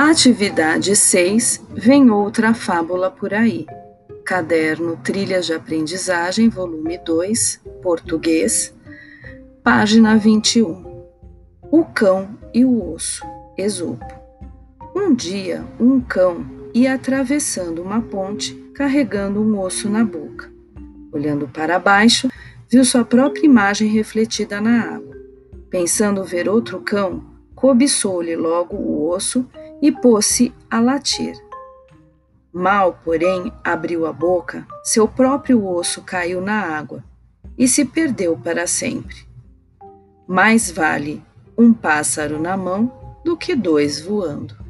Atividade 6. Vem outra fábula por aí. Caderno Trilhas de Aprendizagem, volume 2, português, página 21. O cão e o osso. Esopo. Um dia, um cão ia atravessando uma ponte carregando um osso na boca. Olhando para baixo, viu sua própria imagem refletida na água. Pensando ver outro cão, cobiçou-lhe logo o osso e pôs-se a latir. Mal, porém, abriu a boca, seu próprio osso caiu na água e se perdeu para sempre. Mais vale um pássaro na mão do que dois voando.